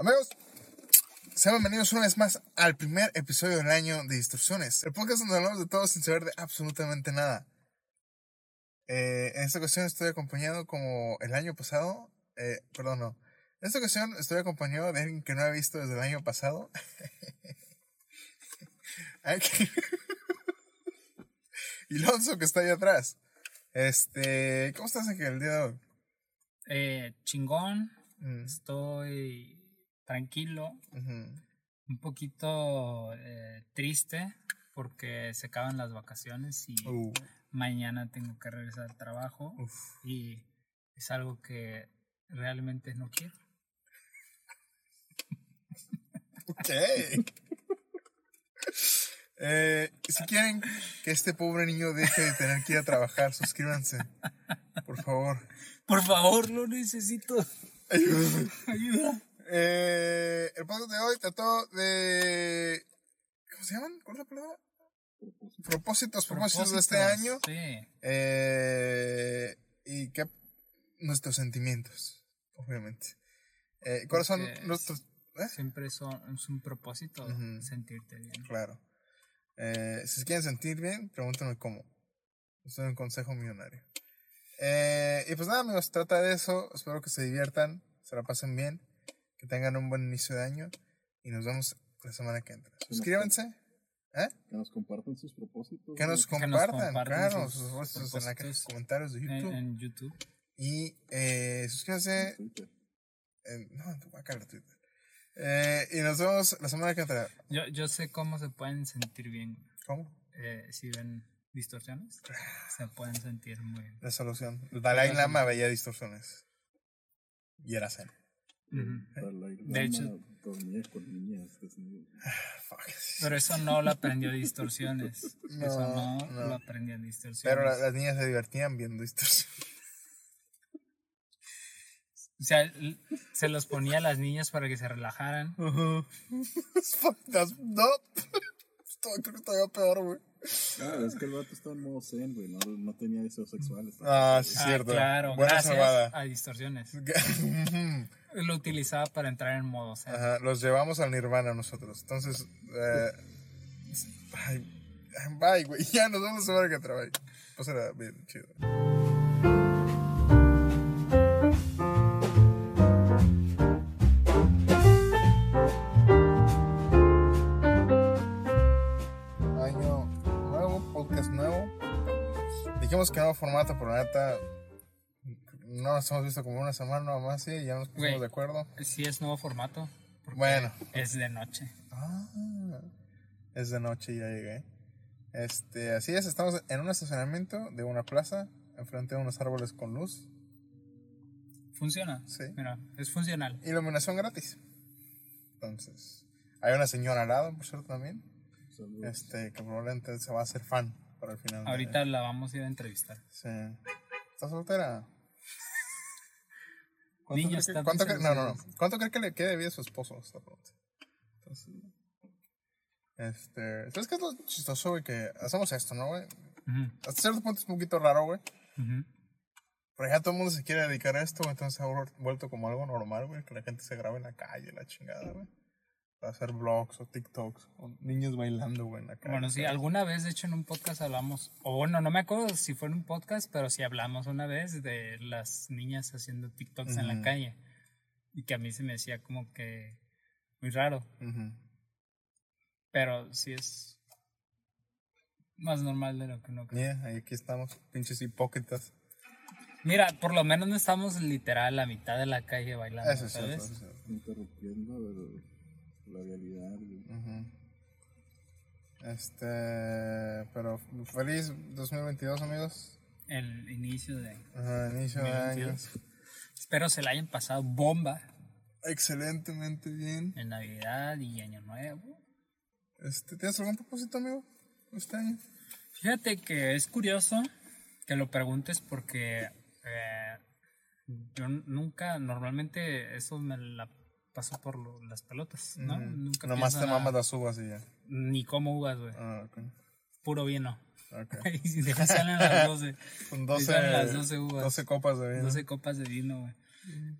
Amigos, sean bienvenidos una vez más al primer episodio del año de Distorsiones, el podcast donde hablamos de todo sin saber de absolutamente nada. Eh, en esta ocasión estoy acompañado como el año pasado, eh, perdón, no. En esta ocasión estoy acompañado de alguien que no he visto desde el año pasado. Y Lonzo que está ahí atrás. Este, ¿cómo estás Ángel el día de hoy? Eh, chingón, Mm, estoy tranquilo, un poquito eh, triste porque se acaban las vacaciones y Uh, mañana tengo que regresar al trabajo uf. y es algo que realmente no quiero. Ok. Eh, si quieren que este pobre niño deje de tener que ir a trabajar, suscríbanse. Por favor. Por favor, lo necesito. Ayúdenme. Ayuda. Eh, el podcast de hoy trató de. ¿Cómo se llaman? ¿Cuál es la palabra? Propósitos, propósitos de este año. Sí. Eh, y que nuestros sentimientos, obviamente. Eh, ¿Cuáles son nuestros.? ¿eh? Siempre son, es un propósito Ujú. sentirte bien. Claro. Si se quieren sentir bien, pregúntenme cómo. Estoy un consejo millonario. Y pues nada, amigos, trata de eso. Espero que se diviertan, se la pasen bien, que tengan un buen inicio de año. Y nos vemos la semana que entra. Suscríbanse, ¿eh? Que nos compartan sus propósitos. que nos güey. Que nos compartan, claro, sus propósitos en propósitos comentarios de En, YouTube. en YouTube. Y eh, suscríbanse. En Twitter. en- no, en tu vaca de Twitter. Eh, y nos vemos la semana que entra. Yo, yo sé cómo se pueden sentir bien ¿Cómo? eh, si ven distorsiones. Se pueden sentir muy bien. La solución. Dalai Lama veía distorsiones. Y era zen. De hecho- dormía con niñas desnudas. Fuck. Pero eso no lo aprendió distorsiones. No, eso no, no. lo aprendió en distorsiones. Pero la- las niñas se divertían viendo distorsiones. O sea, se los ponía a las niñas para que se relajaran. Esto creo que todavía peor, güey. Ah, es que el vato estaba en modo zen, güey. No, no tenía deseos sexuales. Ah, sí, Ah, cierto. claro, Buena gracias salvada. a distorsiones. Lo utilizaba para entrar en modo zen. Ajá, los llevamos al nirvana nosotros. Entonces, eh, bye, güey. Ya nos vemos la semana que entra, bye. Pásala bien, chido. Año nuevo, podcast nuevo. Dijimos que nuevo formato, pero neta no nos hemos visto como una semana nada más, sí, ya nos pusimos Güey. de acuerdo. Sí es nuevo formato. porque Bueno. Es de noche. Ah, es de noche y ya llegué. Este, así es, estamos en un estacionamiento de una plaza, enfrente de unos árboles con luz, Funciona. Sí. Mira, es funcional. iluminación gratis. Entonces, hay una señora al lado, por cierto, también, Saludos. este, que probablemente se va a hacer fan para el final. de- Ahorita la vamos a ir a entrevistar. Sí. ¿Estás soltera? ¿Cuánto Niños, cree que- cuánto cree- no, no, no. ¿Cuánto cree que le quede bien a su esposo? Esta pregunta. Entonces, este, ¿sabes qué es lo chistoso, güey? Que hacemos esto, ¿no, güey? Ujú, Hasta cierto punto es un poquito raro, güey. ujú. Pero ya todo el mundo se quiere dedicar a esto, güey, entonces ha vuel- vuelto como algo normal, güey, que la gente se grabe en la calle, la chingada, güey. Hacer vlogs o TikToks, o niños bailando, güey, en la calle. Bueno, sí, alguna vez, de hecho, en un podcast hablamos, o bueno, no me acuerdo si fue en un podcast, pero sí hablamos una vez de las niñas haciendo TikToks en la calle. Y que a mí se me decía como que muy raro, pero sí es más normal de lo que uno cree. Yeah, ahí aquí estamos, pinches hipócritas. Mira, por lo menos no estamos literal a la mitad de la calle bailando, Eso es cierto, ¿sabes? eso es cierto. Interrumpiendo el- la realidad, güey. Este, pero feliz 2022, amigos. El inicio de Ajá, inicio de año. 2022. Espero se la hayan pasado bomba Excelentemente bien. en Navidad y Año Nuevo. Este, ¿Tienes algún propósito, amigo? Este año. Fíjate que es curioso que lo preguntes porque eh, yo nunca, normalmente eso me la paso por lo- las pelotas, ¿no? Ujú. Nunca Nomás te mamas las uvas y ya. Ni como uvas, güey. Ah, ok. Puro vino. Ok. y si te salen las 12. Con Ahí 12, salen las 12 uvas. 12 copas de vino. 12 copas de vino, güey.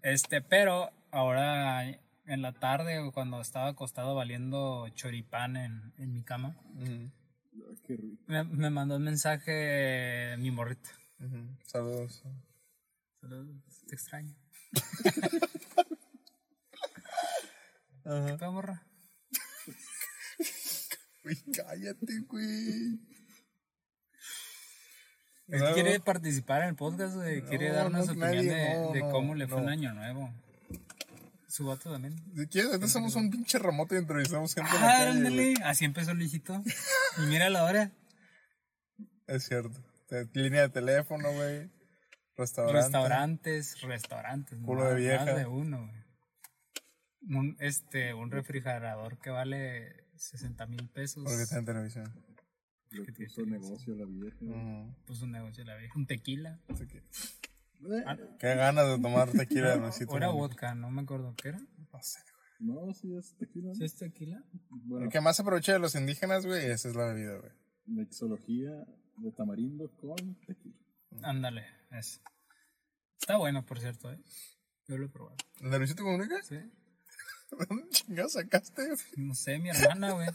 Este, pero ahora en la tarde o cuando estaba acostado valiendo choripán en, en mi cama, Ay, qué rico. me, me mandó un mensaje mi morrita. ujú. Saludos. Saludos, Te extraño. Ajá. ¿Qué pedo, morra? Güey, cállate, güey. Él quiere participar en el podcast, güey. Quiere No, darnos no, opinión nadie, de, no, de no, cómo le fue un año nuevo. Su vato también. Si quieres, ahorita somos un pinche remoto y entrevistamos gente en la Ah, calle. Así empezó Luisito. Y mira la hora. Es cierto. Línea de teléfono, güey. Restaurante. Restaurantes, restaurantes. Culo de vieja. Más de uno, güey. Un, este, un refrigerador que vale 60 mil pesos. Porque está en televisión. Le ¿Qué puso negocio la vieja. Pues un negocio la vieja. Un tequila. Que, Eh, Qué ganas de tomar tequila de Luisito. Era vodka, no me acuerdo qué era. No sé. No, sí, es tequila. ¿Sí es tequila? Bueno, El que más se aprovecha de los indígenas, güey, esa es la bebida, güey. mixología de tamarindo con tequila. Ándale, eso. Está bueno, por cierto, ¿eh? Yo lo he probado. ¿El de Luisito Comunica? ¿Sí? ¿De dónde chingados sacaste? No sé, mi hermana, güey.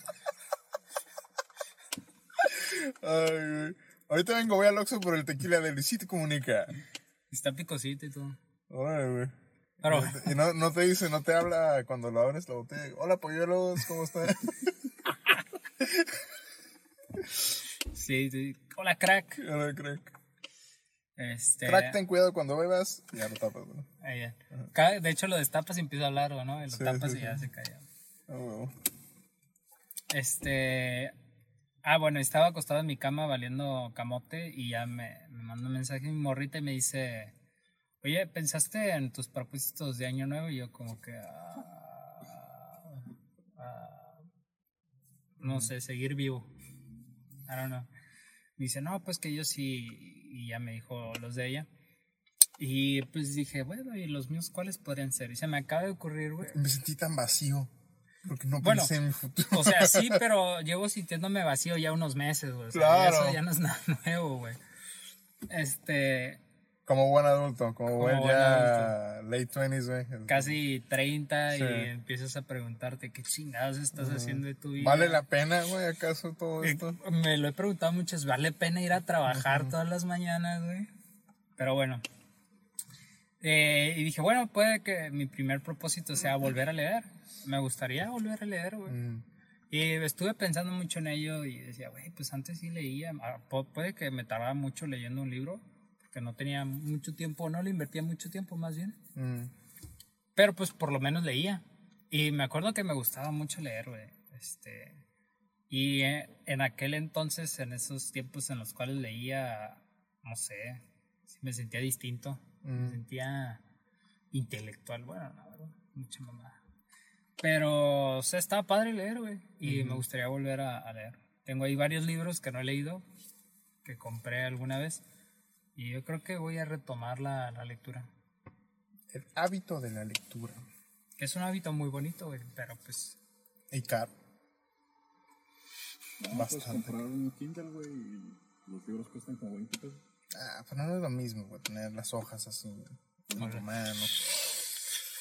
Ay, güey. Ahorita vengo, voy al Oxxo por el tequila de Luisito Comunica. Está picosito y todo. Órale, güey. Pero, Y no, no te dice, no te habla cuando lo abres la botella. Hola, polluelos, ¿cómo están? sí, sí. Hola, crack. Hola, crack. Este. Crack, ten cuidado cuando bebas. Ya lo tapas, güey. ahí ya. Ca- De hecho, lo destapas y empieza a hablar, ¿no? Y lo Sí, tapas sí, y ya se calla. Ah. Este. Ah, bueno, estaba acostado en mi cama valiendo camote y ya me, me mandó un mensaje mi morrita y me dice: Oye, ¿pensaste en tus propósitos de año nuevo? Y yo, como que. ah, ah, no sé, seguir vivo. I don't know. Me dice, no, pues que yo sí. Y ya me dijo los de ella. Y pues dije, bueno, ¿y los míos cuáles podrían ser? Y se me acaba de ocurrir, güey. Me sentí tan vacío. Porque no Bueno, pensé en mi futuro. O sea, sí, pero llevo sintiéndome vacío ya unos meses, güey. O sea, Claro. Eso ya no es nada nuevo, güey. Este, Como buen adulto, como, Como buen buen ya late 20s, güey. casi 30 Sí. y empiezas a preguntarte qué chingados estás haciendo de tu vida. ¿Vale la pena, güey, acaso todo Eh, esto? Me lo he preguntado muchas, ¿vale pena ir a trabajar todas las mañanas, güey? Pero bueno. Eh, y dije, bueno, puede que mi primer propósito sea volver a leer. Me gustaría volver a leer, güey. Mm, Y estuve pensando mucho en ello y decía, güey, pues antes sí leía. Ah, pu- Puede que me tardaba mucho leyendo un libro, porque no tenía mucho tiempo, no le invertía mucho tiempo más bien. mm. Pero pues por lo menos leía. Y me acuerdo que me gustaba mucho leer, güey. Este, y eh, en aquel entonces, en esos tiempos en los cuales leía, no sé, me sentía distinto. Me Mm. sentía intelectual. Bueno, no, mucha mamada. Pero, o sea, estaba padre leer, güey. Y me gustaría volver a, a leer. Tengo ahí varios libros que no he leído, que compré alguna vez. Y yo creo que voy a retomar la, la lectura. El hábito de la lectura. Que es un hábito muy bonito, güey. Pero pues, Y caro. No, pues Bastante. comprar un Kindle, güey, y los libros cuestan como 20 pesos. Ah, pero no es lo mismo, güey, tener las hojas así en tu mano.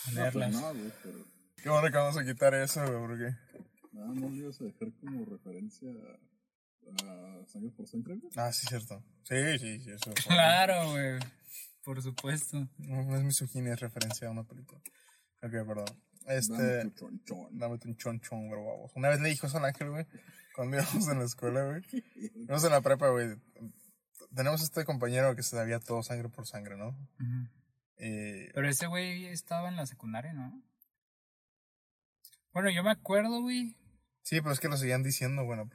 No, leerlas. pues no, güey, pero Qué bueno que vamos a quitar eso, güey, porque... nada más lo ibas a dejar como referencia a Sangre por Sangre, güey. Ah, sí, cierto. Sí, sí, sí, eso. claro, güey. Por supuesto. No, no es misoginia, es referencia a una película. Ok, perdón. Dame Este... tu chonchón. Dame un chon chon, bro, vamos. Una vez le dijo eso al ángel, güey, cuando íbamos en la escuela, güey. Íbamos en la prepa, güey. Tenemos este compañero que se sabía todo sangre por sangre, ¿no? Y... Pero ese güey estaba en la secundaria, ¿no? Bueno, yo me acuerdo, güey. Sí, pero es que lo seguían diciendo, bueno,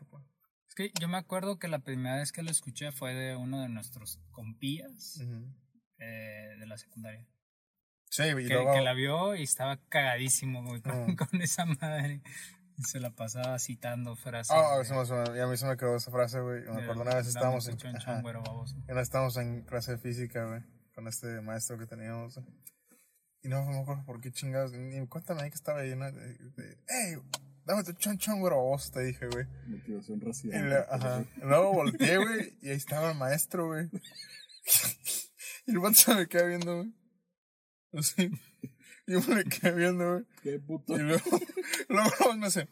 que yo me acuerdo que la primera vez que lo escuché fue de uno de nuestros compías Ujú. eh, de la secundaria. Sí, y Que, luego... que la vio y estaba cagadísimo, güey, con, Ujú. con esa madre. Y se la pasaba citando frases. Ah, de- me- y a mí se me quedó esa frase, güey. Me acuerdo una vez "Dame estábamos en... chon, ajá. chon, güero baboso". Una vez estábamos en clase de física, güey, con este maestro que teníamos. Y no me acuerdo por qué chingados. Ni cuéntame ahí que estaba ahí, ¿no? ¡Ey! Dame tu chon chon, güey, vos te dije, güey. Motivación racial. la- ajá. Luego volteé, güey, y ahí estaba el maestro, güey. y el vato se me queda viendo, güey. Así. Y yo me le quedé viendo, güey. Qué puto. Y luego, luego me hace.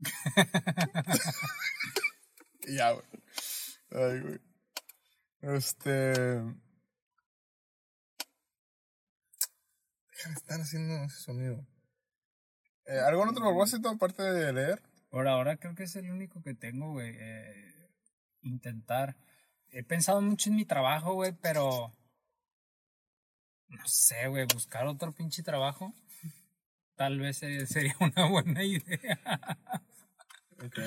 y ya, güey. Ay, güey. Este. Déjame estar haciendo ese sonido. Eh, ¿Algún otro propósito aparte de leer? Por ahora creo que es el único que tengo, güey. eh, intentar. He pensado mucho en mi trabajo, güey, pero. No sé, güey, buscar otro pinche trabajo. Tal vez eh, sería una buena idea. Ok.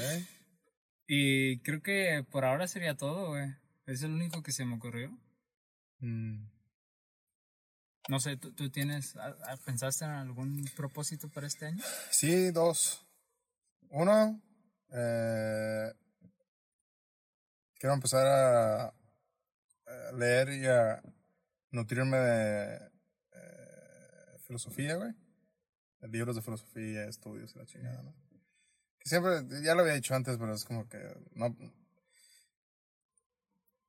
Y creo que por ahora sería todo, güey. Es el único que se me ocurrió. Mm. No sé, ¿tú, tú tienes, pensaste en algún propósito para este año? Sí, dos. Uno, eh, quiero empezar a, leer y a nutrirme de eh, filosofía, güey. Libros de filosofía, estudios y la chingada, ¿no? Que siempre, ya lo había dicho antes, pero es como que no...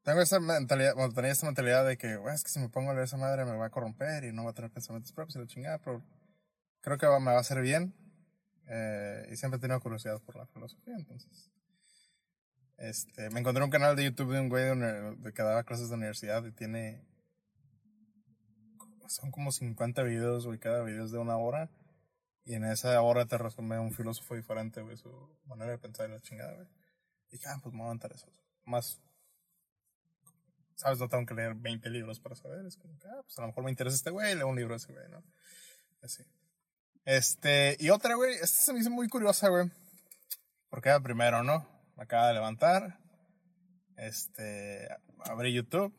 Tengo esa mentalidad, bueno, tenía esta mentalidad de que, es que si me pongo a leer esa madre me va a corromper y no va a tener pensamientos propios y la chingada, pero creo que va- me va a hacer bien. Eh, y siempre he tenido curiosidad por la filosofía, entonces. Este, me encontré un canal de YouTube de un güey de, de que daba clases de universidad y tiene. Son como 50 videos, güey, cada video es de una hora. Y en esa hora te resume un filósofo diferente, güey, su manera de pensar y la chingada, güey. Y dije, ah, pues me voy a aventar eso. Más. ¿Sabes? No tengo que leer 20 libros para saber. Es como que, ah, pues a lo mejor me interesa este güey, leo un libro de ese güey, ¿no? Así. Este, y otra, güey, esta se me hizo muy curiosa, güey. Porque era primero, ¿no? Me acaba de levantar. Este, abrí YouTube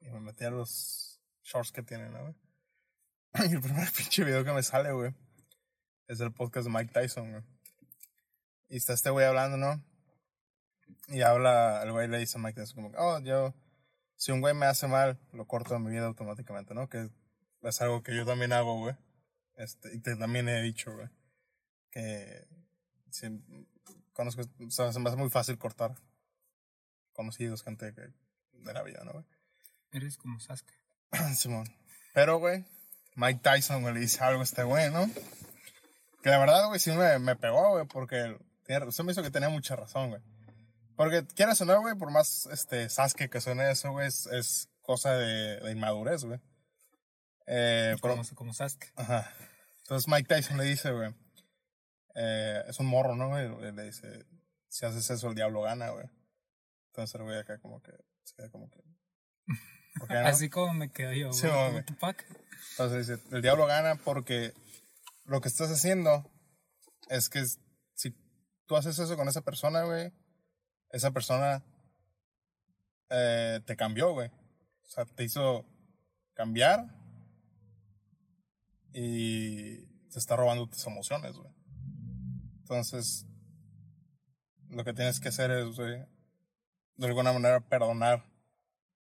y me metí a los shorts que tienen, ¿no, güey? Y el primer pinche video que me sale, güey, es el podcast de Mike Tyson, güey. Y está este güey hablando, ¿no? Y habla, el güey le dice a Mike Tyson como, oh, yo, si un güey me hace mal, lo corto de mi vida automáticamente, ¿no? Que es algo que yo también hago, güey. Este, y te, también he dicho, güey, que si conozco, o sea, se me hace muy fácil cortar conocidos, gente que, de la vida, ¿no, güey? Eres como Sasuke. Simón. Pero, güey, Mike Tyson, güey, le dice algo a este güey, ¿no? Que la verdad, güey, sí me, me pegó, güey, porque usted me hizo que tenía mucha razón, güey. Porque quieras no, güey, por más este, Sasuke que suene eso, güey, es, es cosa de, de inmadurez, güey. Eh, pero- Como, como Sasuke. Ajá. Entonces Mike Tyson le dice, güey. eh, es un morro, ¿no, güey? Le dice, si haces eso, el diablo gana, güey. Entonces el güey acá como que, se queda como que... ¿por qué no? Así como me quedo yo, Sí, güey. como güey. Tupac. Entonces dice, el diablo gana porque lo que estás haciendo es que si tú haces eso con esa persona, güey, esa persona eh, te cambió, güey. O sea, te hizo cambiar y te está robando tus emociones, güey. Entonces, lo que tienes que hacer es, güey, de alguna manera perdonar.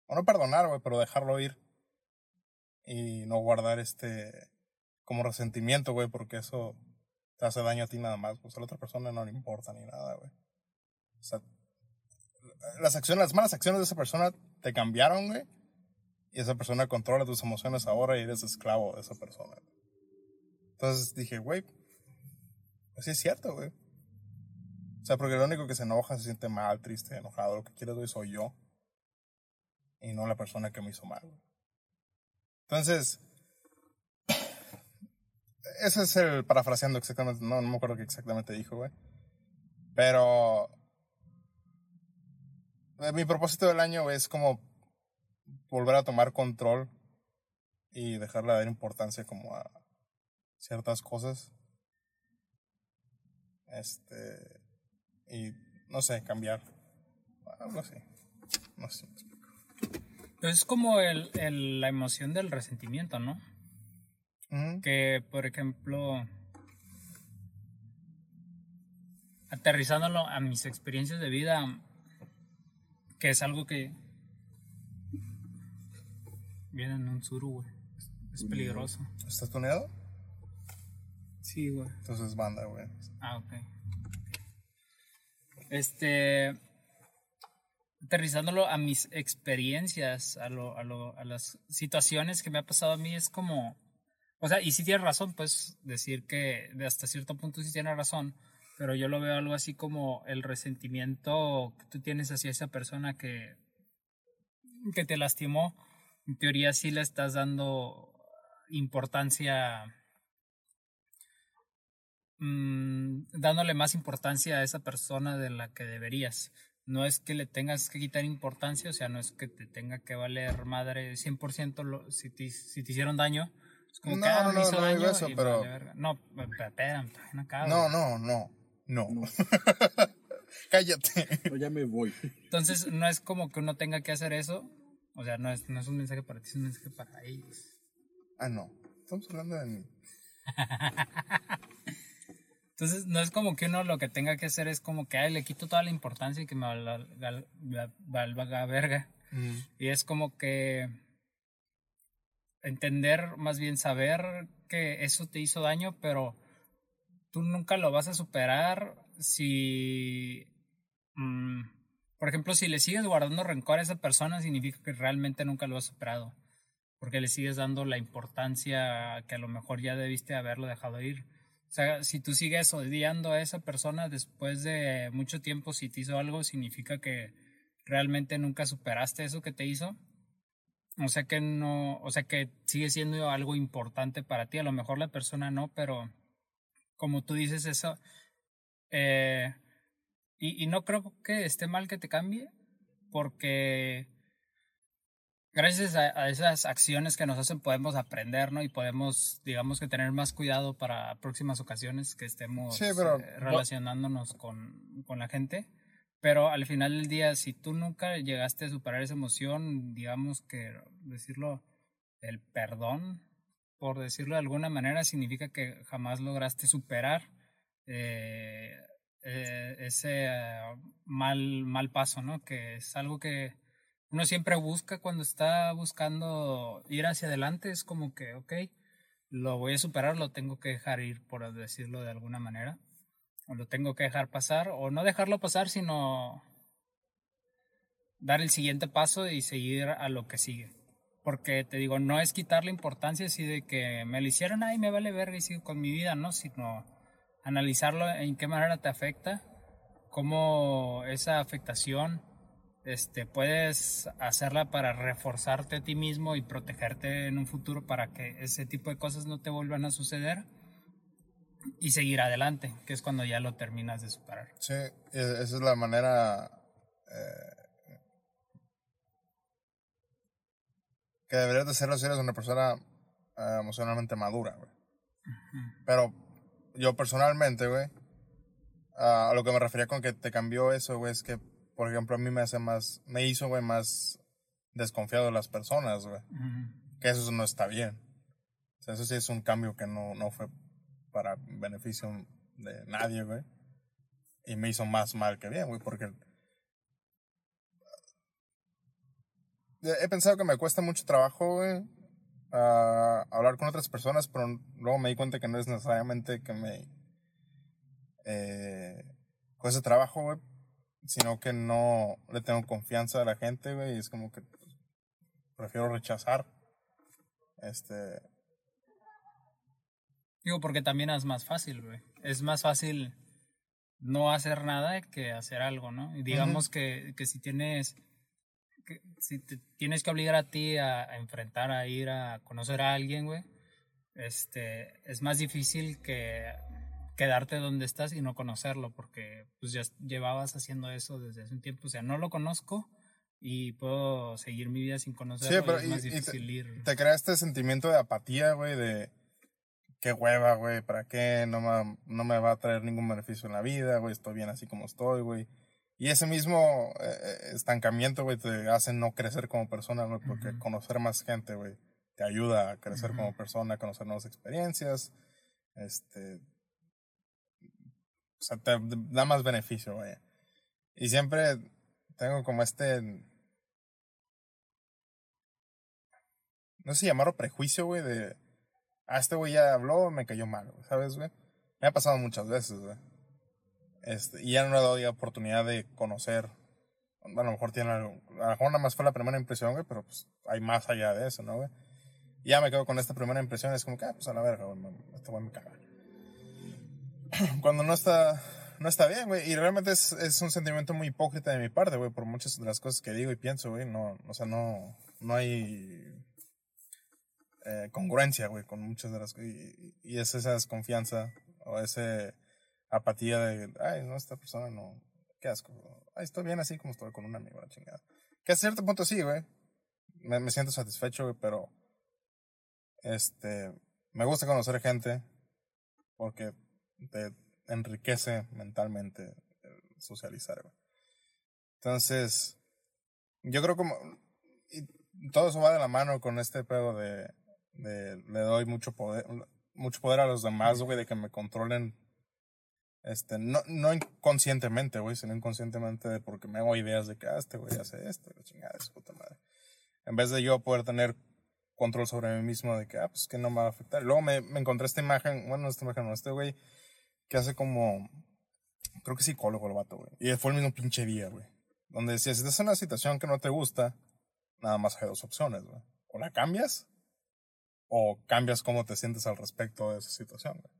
O no perdonar, güey, pero dejarlo ir y no guardar este como resentimiento, güey, porque eso te hace daño a ti nada más. Pues a la otra persona no le importa ni nada, güey. O sea, las acciones, las malas acciones de esa persona te cambiaron, güey. Y esa persona controla tus emociones ahora y eres esclavo de esa persona. Entonces dije, güey, pues sí es cierto, güey. O sea, porque lo único que se enoja, se siente mal, triste, enojado, lo que quieres, güey, soy yo. Y no la persona que me hizo mal, güey. Entonces, ese es el parafraseando exactamente, no, no me acuerdo qué exactamente dijo, güey. Pero mi propósito del año es como volver a tomar control y dejarle de dar importancia como a ciertas cosas. Este, y no sé, cambiar. Algo así. No sé. Es como el, el- la emoción del resentimiento, ¿no? Que, por ejemplo, aterrizándolo a mis experiencias de vida, que es algo que viene en un suru, güey. Es, peligroso. ¿Estás tuneado? Sí, güey. Entonces banda, güey. Ah, ok. Este. Aterrizándolo a mis experiencias, a, lo, a, lo, a las situaciones que me ha pasado a mí, es como O sea, y sí tienes razón, pues decir que de hasta cierto punto sí tienes razón, pero yo lo veo algo así como el resentimiento que tú tienes hacia esa persona que, que te lastimó. En teoría sí le estás dando importancia, mm, dándole más importancia a esa persona de la que deberías. No es que le tengas que quitar importancia, o sea, no es que te tenga que valer madre 100% lo, si, te, si te hicieron daño. Como No, que, ah, no, no, hizo no eso, pero- vale. No, espérame, no. No, no, no, no. Cállate. No, ya me voy. Entonces, no es como que uno tenga que hacer eso. O sea, no es, no es un mensaje para ti, es un mensaje para ellos. Ah, no. Estamos hablando de mí. Entonces, no es como que uno lo que tenga que hacer es como que, ay, le quito toda la importancia y que me valga, verga. Mm. Y es como que entender, más bien saber que eso te hizo daño, pero tú nunca lo vas a superar si, mm, por ejemplo, si le sigues guardando rencor a esa persona, significa que realmente nunca lo has superado, porque le sigues dando la importancia que a lo mejor ya debiste haberlo dejado ir. O sea, si tú sigues odiando a esa persona después de mucho tiempo, si te hizo algo, significa que realmente nunca superaste eso que te hizo. O sea que no, o sea que sigue siendo algo importante para ti. A lo mejor la persona no, pero como tú dices eso, eh, y, y no creo que esté mal que te cambie, porque gracias a, a esas acciones que nos hacen podemos aprender, ¿no? Y podemos, digamos que tener más cuidado para próximas ocasiones que estemos Sí, pero- eh, relacionándonos con, con la gente. Pero al final del día, si tú nunca llegaste a superar esa emoción, digamos que decirlo, el perdón, por decirlo de alguna manera, significa que jamás lograste superar eh, eh, ese eh, mal, mal paso, ¿no? Que es algo que uno siempre busca cuando está buscando ir hacia adelante. Es como que, ok, lo voy a superar, lo tengo que dejar ir, por decirlo de alguna manera o lo tengo que dejar pasar, o no dejarlo pasar, sino dar el siguiente paso y seguir a lo que sigue. Porque te digo, no es quitarle importancia así de que me lo hicieron, ay, me vale verga y sigo con mi vida, ¿no? Sino analizarlo en qué manera te afecta, cómo esa afectación este, puedes hacerla para reforzarte a ti mismo y protegerte en un futuro para que ese tipo de cosas no te vuelvan a suceder y seguir adelante, que es cuando ya lo terminas de superar. Sí, e- esa es la manera eh, que deberías de hacerlo si eres una persona eh, emocionalmente madura, güey. Pero yo personalmente, güey, a lo que me refería con que te cambió eso, güey, es que, por ejemplo, a mí me hace más, me hizo, güey, más desconfiado de las personas, güey. Que eso no está bien. O sea, eso sí es un cambio que no, no fue para beneficio de nadie, güey. Y me hizo más mal que bien, güey, porque... He pensado que me cuesta mucho trabajo, güey, a hablar con otras personas, pero luego me di cuenta que no es necesariamente que me eh, cueste trabajo, güey, sino que no le tengo confianza a la gente, güey, y es como que prefiero rechazar. Este, Digo, porque también es más fácil, güey. Es más fácil no hacer nada que hacer algo, ¿no? Y digamos que, que si tienes que si te tienes que obligar a ti a, a enfrentar, a ir a conocer a alguien, güey, este, es más difícil que quedarte donde estás y no conocerlo, porque pues ya llevabas haciendo eso desde hace un tiempo. O sea, no lo conozco y puedo seguir mi vida sin conocerlo. Sí, pero y es más y- y difícil ir. te crea este sentimiento de apatía, güey, de qué hueva, güey, ¿para qué? No me, no me va a traer ningún beneficio en la vida, güey, estoy bien así como estoy, güey. Y ese mismo eh, eh, estancamiento, güey, te hace no crecer como persona, güey, porque conocer más gente, güey, te ayuda a crecer como persona, a conocer nuevas experiencias, este, o sea, te da más beneficio, güey. Y siempre tengo como este, no sé si llamarlo prejuicio, güey, de, ah, este güey ya habló, me cayó mal, ¿sabes, güey? Me ha pasado muchas veces, güey. Este, y ya no le he dado ya oportunidad de conocer. A lo mejor tiene algo, a lo mejor nada más fue la primera impresión, güey, pero pues hay más allá de eso, ¿no, güey? Ya me quedo con esta primera impresión, es como que, ah, pues a la verga, güey, este güey me caga. Cuando no está, no está bien, güey, y realmente es, es un sentimiento muy hipócrita de mi parte, güey, por muchas de las cosas que digo y pienso, güey, no, o sea, no, no hay eh, congruencia, güey, con muchas de las cosas, y, y es esa desconfianza, o esa apatía de, ay, no, esta persona no, qué asco, ay, estoy bien así como estoy con un amigo, la chingada. Que a cierto punto sí, güey, me, me siento satisfecho, güey, pero este, me gusta conocer gente porque te enriquece mentalmente socializar, güey. Entonces, yo creo como, todo eso va de la mano con este pedo de, de le doy mucho poder, mucho poder a los demás, güey, de que me controlen, este, no, no inconscientemente, güey, sino inconscientemente de porque me hago ideas de que, ah, este güey hace esto, la chingada de su puta madre. En vez de yo poder tener control sobre mí mismo de que, ah, pues que no me va a afectar. Luego me, me encontré esta imagen, bueno, esta imagen no, este güey que hace como, creo que psicólogo el vato, güey. Y fue el mismo pinche día, güey. Donde decía, si estás en una situación que no te gusta, nada más hay dos opciones, güey. O la cambias, o cambias cómo te sientes al respecto de esa situación, güey.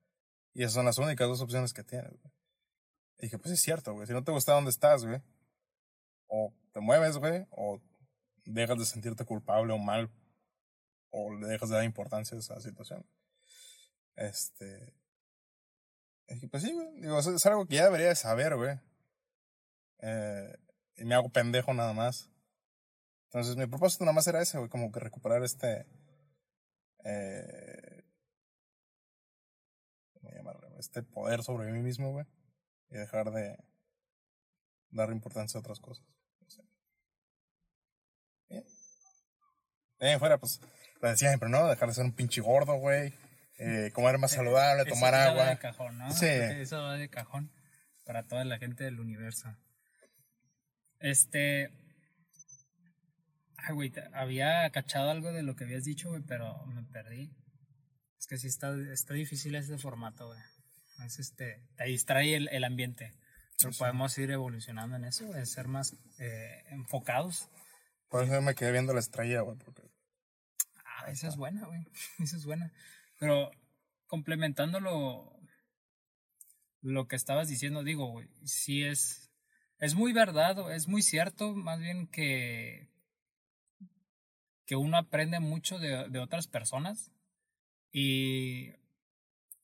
Y esas son las únicas dos opciones que tienes, güey. Y dije, pues es cierto, güey. Si no te gusta donde estás, güey, o te mueves, güey, o dejas de sentirte culpable o mal, o le dejas de dar importancia a esa situación. Este. y dije, pues sí, güey. Digo, es algo que ya debería de saber, güey. Eh, y me hago pendejo nada más. Entonces, mi propósito nada más era ese, güey, como que recuperar este. Eh, Este poder sobre mí mismo, güey. Y dejar de dar importancia a otras cosas. No sé. Bien. En fuera, pues, lo de siempre, ¿no? Dejar de ser un pinche gordo, güey. Eh, comer más saludable, Eso- tomar eso va agua. de cajón, ¿no? Sí. Eso va de cajón para toda la gente del universo. Este. Ay, güey, había cachado algo de lo que habías dicho, güey, pero me perdí. Es que sí está, está difícil este formato, güey. Es este, te distrae el, el ambiente. Pero Sí. podemos ir evolucionando en eso, en ser más eh, enfocados. Por eso me quedé viendo la estrella, güey. Porque... Ah, esa es buena, güey. Esa es buena. Pero complementando lo, lo que estabas diciendo, digo, güey, sí es, es muy verdad, es muy cierto, más bien que, que uno aprende mucho de, de otras personas. Y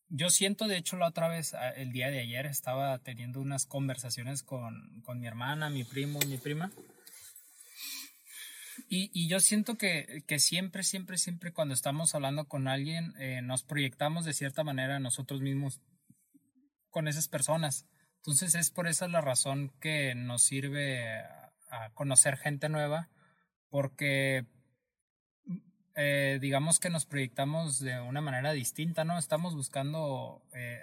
yo siento, de hecho, la otra vez, a- el día de ayer, estaba teniendo unas conversaciones con, con mi hermana, mi primo y mi prima. Y, y yo siento que, que siempre, siempre, siempre cuando estamos hablando con alguien, eh, nos proyectamos de cierta manera nosotros mismos con esas personas. Entonces es por esa la razón que nos sirve a conocer gente nueva, porque eh, digamos que nos proyectamos de una manera distinta, ¿no? Estamos buscando, eh,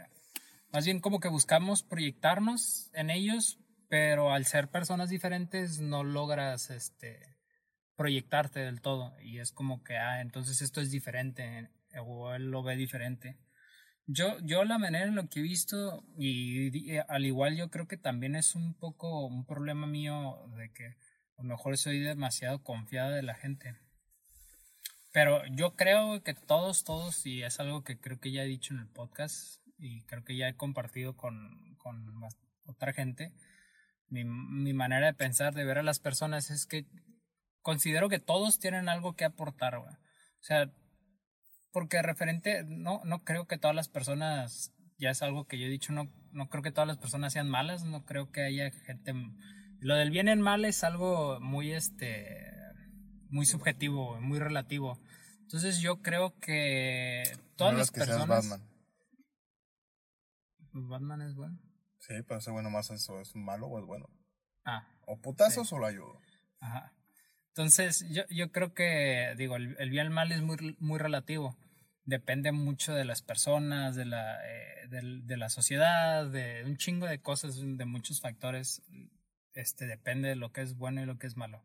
más bien como que buscamos proyectarnos en ellos, pero al ser personas diferentes no logras, este, proyectarte del todo y es como que, ah, entonces esto es diferente o él lo ve diferente. Yo, yo la manera en lo que he visto y, y al igual yo creo que también es un poco un problema mío de que a lo mejor soy demasiado confiada de la gente. Pero yo creo que todos, todos, y es algo que creo que ya he dicho en el podcast y creo que ya he compartido con, con otra gente, mi, mi manera de pensar, de ver a las personas es que considero que todos tienen algo que aportar. O sea, porque referente, no, no creo que todas las personas, ya es algo que yo he dicho, no, no creo que todas las personas sean malas, no creo que haya gente... Lo del bien el mal es algo muy, este, muy subjetivo, muy relativo. Entonces yo creo que todas No las que seas personas... Batman. Batman es bueno. Sí, pero ese güey nomás eso es malo o es bueno. Ah, O putazos o lo ayudo. Ajá. Entonces, yo, yo creo que, digo, el, el bien y el mal es muy, muy relativo. Depende mucho de las personas, de la, eh, de, la sociedad, de un chingo de cosas, de muchos factores. Este, depende de lo que es bueno y lo que es malo.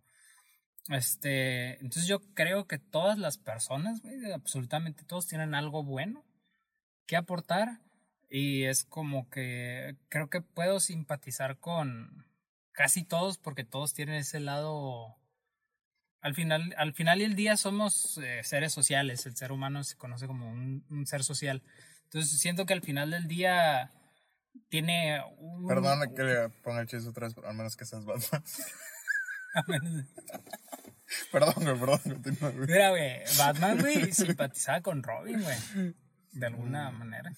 Este, entonces yo creo que todas las personas, güey, absolutamente todos tienen algo bueno que aportar. Y es como que creo que puedo simpatizar con casi todos porque todos tienen ese lado al final, al final y el día somos eh, seres sociales. El ser humano se conoce como un, un ser social. Entonces siento que al final del día tiene un... Perdona que le ponga el chiste otra vez, pero al menos que seas Batman. perdón, güey, perdón. continúa, güey. Mira, güey, Batman, güey, simpatizaba con Robin, güey. De alguna Mm. manera.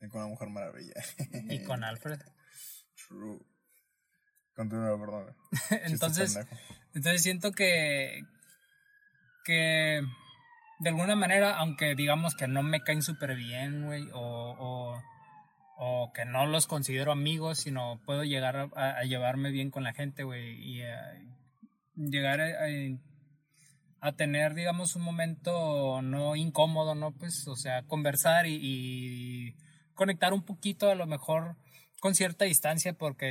Y con la Mujer Maravilla. Y con Alfred. True. Continúa, perdón. güey. Entonces, entonces siento que, que de alguna manera, aunque digamos que no me caen súper bien, güey, o, o, o que no los considero amigos, sino puedo llegar a, a llevarme bien con la gente, güey, y a llegar a, tener, digamos, un momento no incómodo, ¿no? Pues, o sea, conversar y, conectar un poquito, a lo mejor con cierta distancia, porque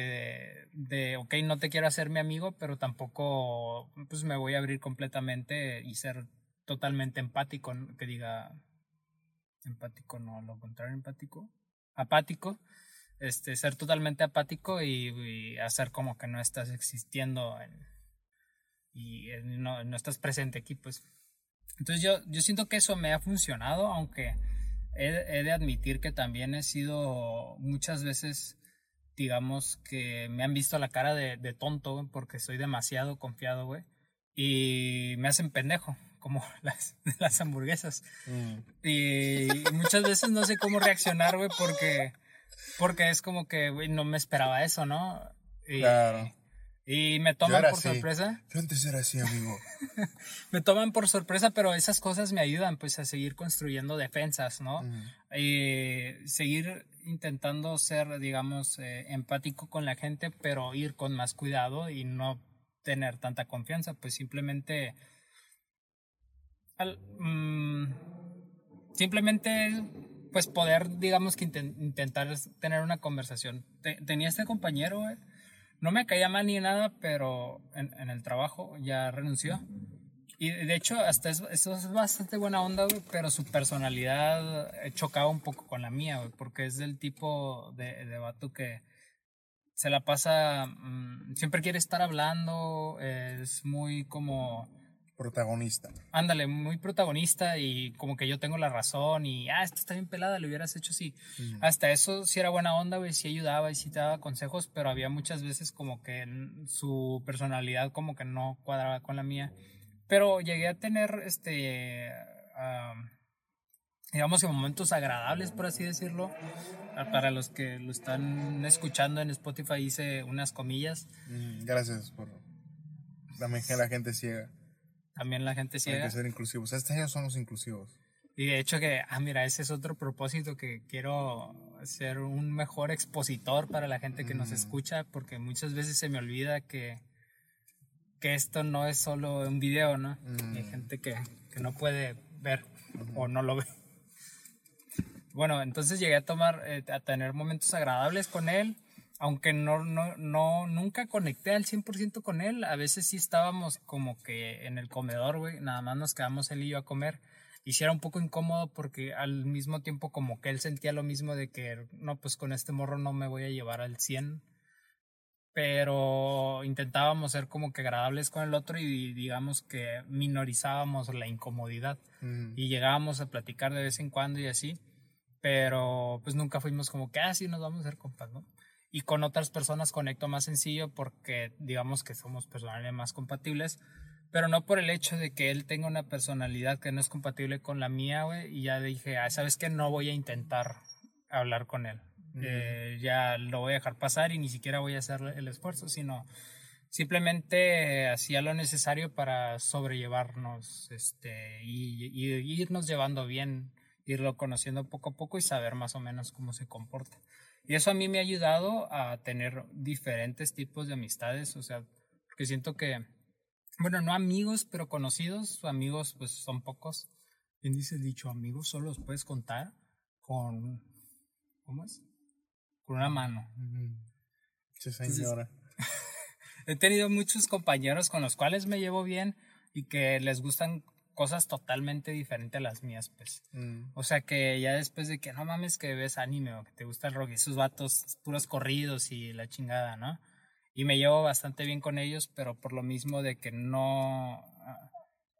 de, de, ok, no te quiero hacer mi amigo, pero tampoco, pues, me voy a abrir completamente y ser totalmente empático, que diga empático, no, lo contrario, empático, apático, este, ser totalmente apático y, y hacer como que no estás existiendo en- y eh, no, no estás presente aquí, pues. Entonces yo, yo siento que eso me ha funcionado, aunque he, he de admitir que también he sido muchas veces, digamos, que me han visto la cara de, de tonto, güey, porque soy demasiado confiado, güey, y me hacen pendejo, como las, las hamburguesas. Mm. Y muchas veces no sé cómo reaccionar, güey, porque, porque es como que, güey, no me esperaba eso, ¿no? Y, Claro. Y me toman por así. sorpresa. Yo antes era así, amigo. Me toman por sorpresa, pero esas cosas me ayudan, pues, a seguir construyendo defensas, ¿no? Y seguir intentando ser, digamos, eh, empático con la gente, pero ir con más cuidado y no tener tanta confianza, pues simplemente al- mm, simplemente pues poder digamos que inten- intentar tener una conversación Te- tenía este compañero güey, no me caía mal ni nada pero en, el trabajo ya renunció. Y de hecho hasta es, eso es bastante buena onda pero su personalidad eh, chocaba un poco con la mía porque es del tipo de, de vato que se la pasa, mm, siempre quiere estar hablando, es muy como, Protagonista. ándale, muy protagonista y como que yo tengo la razón y, ah, esto está bien pelada, lo hubieras hecho así. Mm. Hasta eso sí era buena onda, güey, sí ayudaba y sí te daba consejos, pero había muchas veces como que su personalidad como que no cuadraba con la mía. Pero llegué a tener, este, am, digamos que momentos agradables, por así decirlo. Ah, Para los que lo están escuchando en Spotify hice unas comillas. Mm, Gracias por. También que la gente ciega. También la gente Hay ciega. que ser inclusivos. Este año somos inclusivos. Y de hecho que, ah, mira, ese es otro propósito que quiero ser un mejor expositor para la gente que nos Mm. escucha, porque muchas veces se me olvida que, que esto no es solo un video, ¿no? Mm. Hay gente que, que no puede ver o no lo ve. Bueno, entonces llegué a tomar, eh, a tener momentos agradables con él, aunque no, no, no, nunca conecté al 100% con él, a veces sí estábamos como que en el comedor, güey, nada más nos quedamos él y yo a comer, y sí era un poco incómodo porque al mismo tiempo como que él sentía lo mismo de que, no, pues con este morro no me voy a llevar al 100, pero intentábamos ser como que agradables con el otro y digamos que minorizábamos la incomodidad Mm. y llegábamos a platicar de vez en cuando y así, pero pues nunca fuimos como que así nos vamos a hacer compas, ¿no? Y con otras personas conecto más sencillo porque digamos que somos personalidades más compatibles, pero no por el hecho de que él tenga una personalidad que no es compatible con la mía, güey, y ya dije, ah, sabes que no voy a intentar hablar con él. Eh, ya lo voy a dejar pasar y ni siquiera voy a hacer el esfuerzo, sino simplemente hacía lo necesario para sobrellevarnos este, y, y- y irnos llevando bien, irlo conociendo poco a poco y saber más o menos cómo se comporta. Y eso a mí me ha ayudado a tener diferentes tipos de amistades, o sea, porque siento que, bueno, no amigos, pero conocidos, amigos pues son pocos. ¿Quién dice dicho? Amigos solo los puedes contar con, ¿cómo es? Con una mano. Sí, señora. He tenido muchos compañeros con los cuales me llevo bien y que les gustan cosas totalmente diferentes a las mías, pues. Mm. O sea que ya después de que no mames que ves anime o que te gusta el rock y esos vatos puros corridos y la chingada, ¿no? Y me llevo bastante bien con ellos, pero por lo mismo de que no, ah,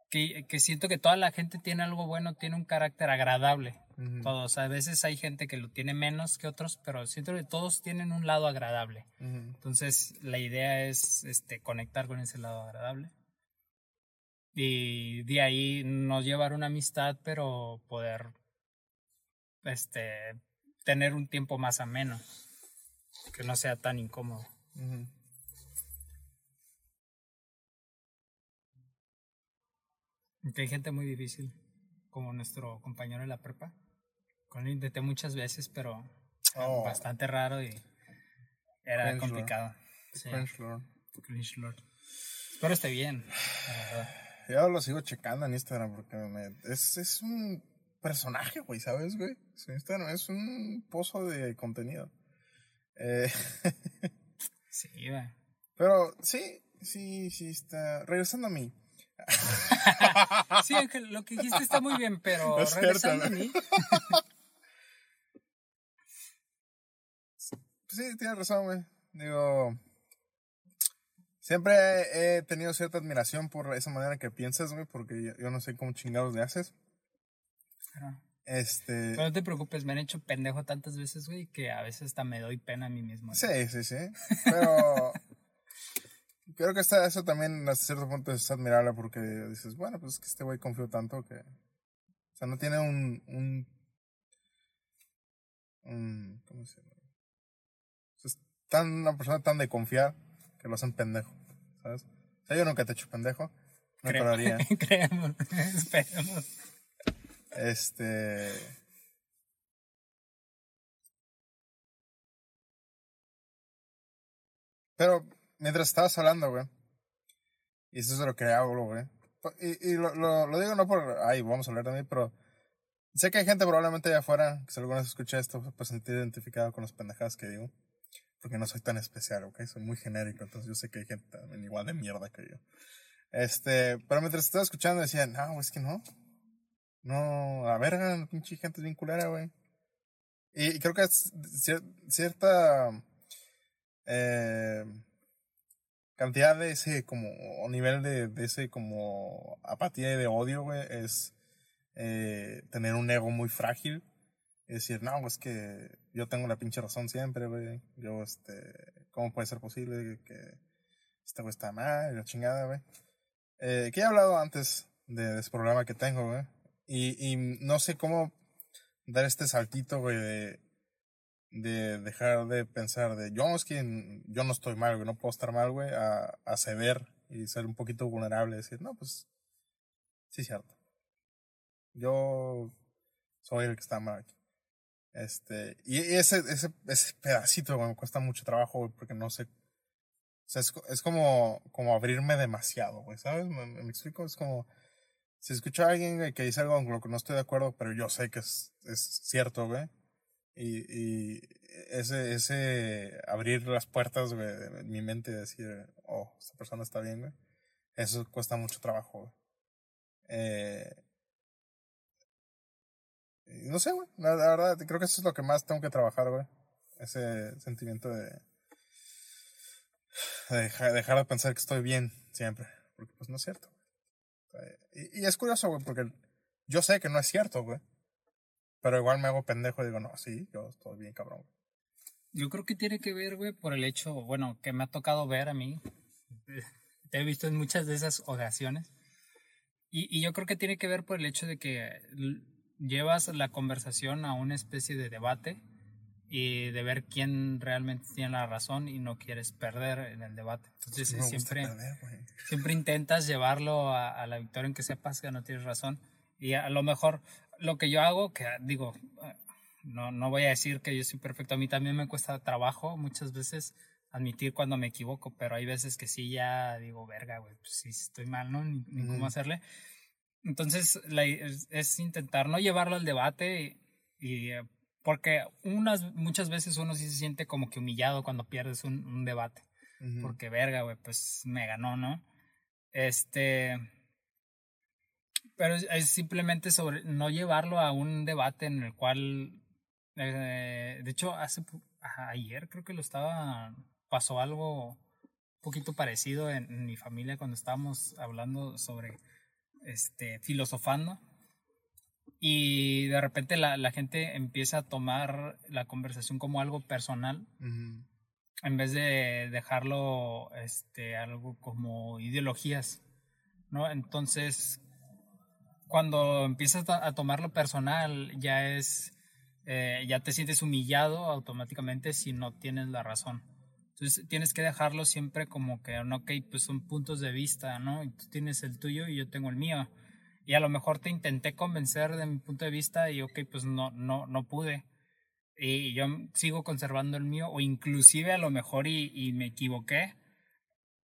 que, que siento que toda la gente tiene algo bueno, tiene un carácter agradable. Todos, a veces hay gente que lo tiene menos que otros, pero siento que todos tienen un lado agradable. Entonces, la idea es este, conectar con ese lado agradable. Y de ahí no llevar una amistad, pero poder este, tener un tiempo más ameno. Que no sea tan incómodo. Porque hay gente muy difícil, como nuestro compañero de la prepa. Con él intenté muchas veces, pero Oh. bastante raro y era Cringe Lord. complicado. Sí, Lord. Cringe Lord. Espero esté bien, la verdad. Yo lo sigo checando en Instagram porque me- es, es un personaje, güey, ¿sabes, güey? Su Instagram es un pozo de contenido. Eh, Sí, güey. pero sí, sí, sí está. Regresando a mí. Sí, Ángel, lo que dijiste está muy bien, pero cierto, regresando a ¿no? mí, Sí, tienes razón, güey. Digo. Siempre he tenido cierta admiración por esa manera que piensas, güey, porque yo, yo no sé cómo chingados le haces. pero, Este. pero no te preocupes, me han hecho pendejo tantas veces, güey, que a veces hasta me doy pena a mí mismo. Sí, sí, sí. Pero creo que está, eso también hasta cierto punto es admirable porque dices, bueno, pues es que este güey confió tanto que... O sea, no tiene un... un, un ¿Cómo se llama? O sea, es tan, una persona tan de confiar que lo hacen pendejo, ¿sabes? O sea, yo nunca te he hecho pendejo. No haría. Creemos, esperemos. Este... Pero mientras estabas hablando, güey, y eso es de lo que hago, güey. Y, y lo, lo, lo digo no por, ay, vamos a hablar de mí, pero sé que hay gente probablemente allá afuera que si alguna vez escucha esto, se puede sentir identificado con las pendejadas que digo. Porque no soy tan especial, ¿ok? Soy muy genérico, entonces yo sé que hay gente también igual de mierda que yo. Este, pero mientras estaba escuchando decía, no, es que no. No, la verga, pinche gente es bien culera, güey. Y, y creo que es cier- cierta eh, cantidad de ese como o nivel de, de ese como apatía y de odio, güey, es eh, tener un ego muy frágil y decir, no, es que yo tengo la pinche razón siempre, güey. Yo, este, ¿cómo puede ser posible que este güey está mal y la chingada, güey? Eh, que he hablado antes de, de ese programa que tengo, güey. Y, y no sé cómo dar este saltito, güey, de, de dejar de pensar de yo es que yo no estoy mal, güey, no puedo estar mal, güey, a, a ceder y ser un poquito vulnerable y decir, no, pues, sí, cierto. Yo soy el que está mal aquí. Este, y ese, ese, ese pedacito, güey, me cuesta mucho trabajo, güey, porque no sé. O sea, es, es como, como abrirme demasiado, güey, ¿sabes? ¿Me, me explico? Es como, si escucho a alguien güey, que dice algo con lo que no estoy de acuerdo, pero yo sé que es, es cierto, güey. Y, y ese, ese abrir las puertas, güey, de mi mente y decir, oh, esta persona está bien, güey. Eso cuesta mucho trabajo, güey. Eh, no sé, güey. La, la verdad, creo que eso es lo que más tengo que trabajar, güey. Ese sentimiento de, de dejar, dejar de pensar que estoy bien siempre. Porque pues no es cierto. Sea, Y, y es curioso, güey, porque yo sé que no es cierto, güey. Pero igual me hago pendejo y digo, no, sí, yo estoy bien cabrón. Yo creo que tiene que ver, güey, por el hecho, bueno, que me ha tocado ver a mí. Te he visto en muchas de esas ocasiones. Y, y yo creo que tiene que ver por el hecho de que llevas la conversación a una especie de debate y de ver quién realmente tiene la razón y no quieres perder en el debate. Entonces gusta siempre, perder, siempre intentas llevarlo a, a la victoria en que sepas que no tienes razón. Y a lo mejor lo que yo hago, que digo, no, no voy a decir que yo soy perfecto, a mí también me cuesta trabajo muchas veces admitir cuando me equivoco, pero hay veces que sí ya digo, verga, güey, pues sí estoy mal, ¿no? Ni, ni Ujú. cómo hacerle. Entonces, la- es, es intentar no llevarlo al debate y, y, eh, porque unas, muchas veces uno sí se siente como que humillado cuando pierdes un, un debate porque verga, güey, pues me ganó, ¿no? Este. Pero es, simplemente sobre no llevarlo a un debate en el cual. eh, de hecho, hace ayer creo que lo estaba. Pasó algo poquito parecido en, en mi familia cuando estábamos hablando sobre este filosofando. Y de repente la, la gente empieza a tomar la conversación como algo personal en vez de dejarlo este algo como ideologías no entonces cuando empiezas a, a tomarlo personal ya es eh, ya te sientes humillado automáticamente si no tienes la razón entonces tienes que dejarlo siempre como que ok pues son puntos de vista no tú tienes el tuyo y yo tengo el mío y a lo mejor te intenté convencer de mi punto de vista y ok pues no no no pude. Y yo sigo conservando el mío o inclusive a lo mejor y, y me equivoqué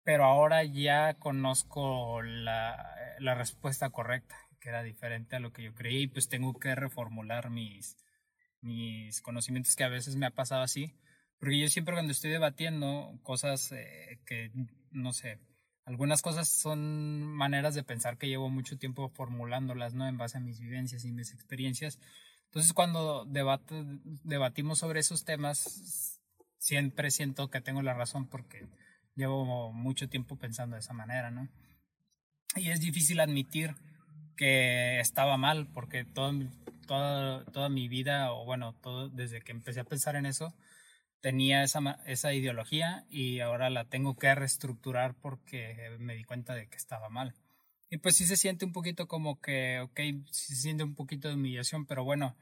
pero ahora ya conozco la, la respuesta correcta que era diferente a lo que yo creí y pues tengo que reformular mis mis conocimientos que a veces me ha pasado así porque yo siempre cuando estoy debatiendo cosas eh, que no sé algunas cosas son maneras de pensar que llevo mucho tiempo formulándolas no en base a mis vivencias y mis experiencias entonces, cuando debate, debatimos sobre esos temas, siempre siento que tengo la razón porque llevo mucho tiempo pensando de esa manera, ¿no? Y es difícil admitir que estaba mal porque todo, toda, toda mi vida, o bueno, todo, desde que empecé a pensar en eso, tenía esa, esa ideología y ahora la tengo que reestructurar porque me di cuenta de que estaba mal. Y pues sí se siente un poquito como que, ok, sí se siente un poquito de humillación, pero bueno,